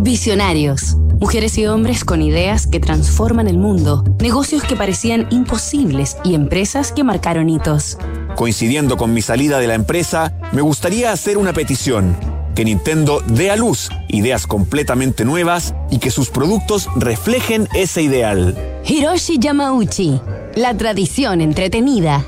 Visionarios. Mujeres y hombres con ideas que transforman el mundo, negocios que parecían imposibles y empresas que marcaron hitos. Coincidiendo con mi salida de la empresa, me gustaría hacer una petición. Que Nintendo dé a luz ideas completamente nuevas y que sus productos reflejen ese ideal. Hiroshi Yamauchi. La tradición entretenida.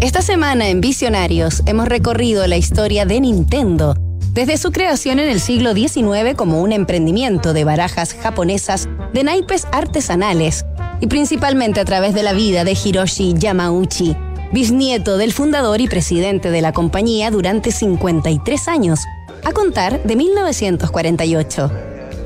Esta semana en Visionarios hemos recorrido la historia de Nintendo, desde su creación en el siglo XIX como un emprendimiento de barajas japonesas de naipes artesanales y principalmente a través de la vida de Hiroshi Yamauchi, bisnieto del fundador y presidente de la compañía durante 53 años, a contar de 1948.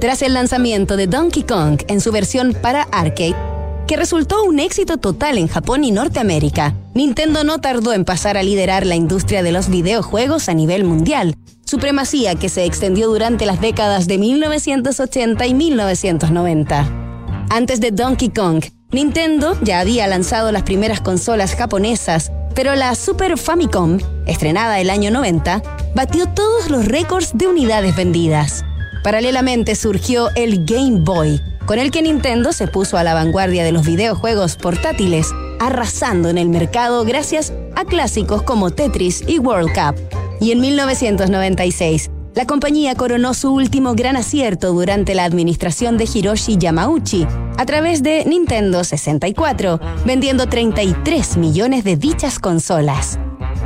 Tras el lanzamiento de Donkey Kong en su versión para arcade, que resultó un éxito total en Japón y Norteamérica, Nintendo no tardó en pasar a liderar la industria de los videojuegos a nivel mundial, supremacía que se extendió durante las décadas de 1980 y 1990. Antes de Donkey Kong, Nintendo ya había lanzado las primeras consolas japonesas, pero la Super Famicom, estrenada el año 90, batió todos los récords de unidades vendidas. Paralelamente surgió el Game Boy, con el que Nintendo se puso a la vanguardia de los videojuegos portátiles, arrasando en el mercado gracias a clásicos como Tetris y World Cup. Y en 1996, la compañía coronó su último gran acierto durante la administración de Hiroshi Yamauchi a través de Nintendo 64, vendiendo 33 millones de dichas consolas.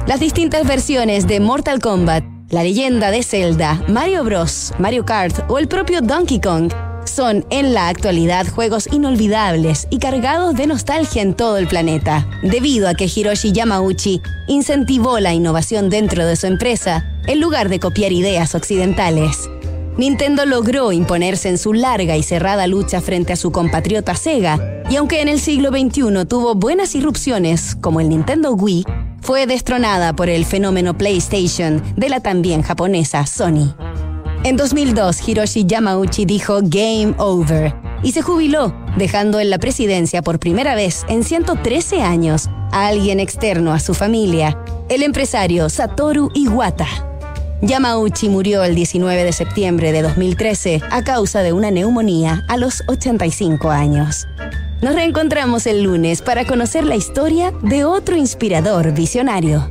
Las distintas versiones de Mortal Kombat, La leyenda de Zelda, Mario Bros., Mario Kart o el propio Donkey Kong son en la actualidad juegos inolvidables y cargados de nostalgia en todo el planeta, debido a que Hiroshi Yamauchi incentivó la innovación dentro de su empresa en lugar de copiar ideas occidentales. Nintendo logró imponerse en su larga y cerrada lucha frente a su compatriota Sega, y aunque en el siglo XXI tuvo buenas irrupciones, como el Nintendo Wii, fue destronada por el fenómeno PlayStation de la también japonesa Sony. En 2002, Hiroshi Yamauchi dijo Game Over y se jubiló, dejando en la presidencia por primera vez en 113 años a alguien externo a su familia, el empresario Satoru Iwata. Yamauchi murió el 19 de septiembre de 2013 a causa de una neumonía a los 85 años. Nos reencontramos el lunes para conocer la historia de otro inspirador visionario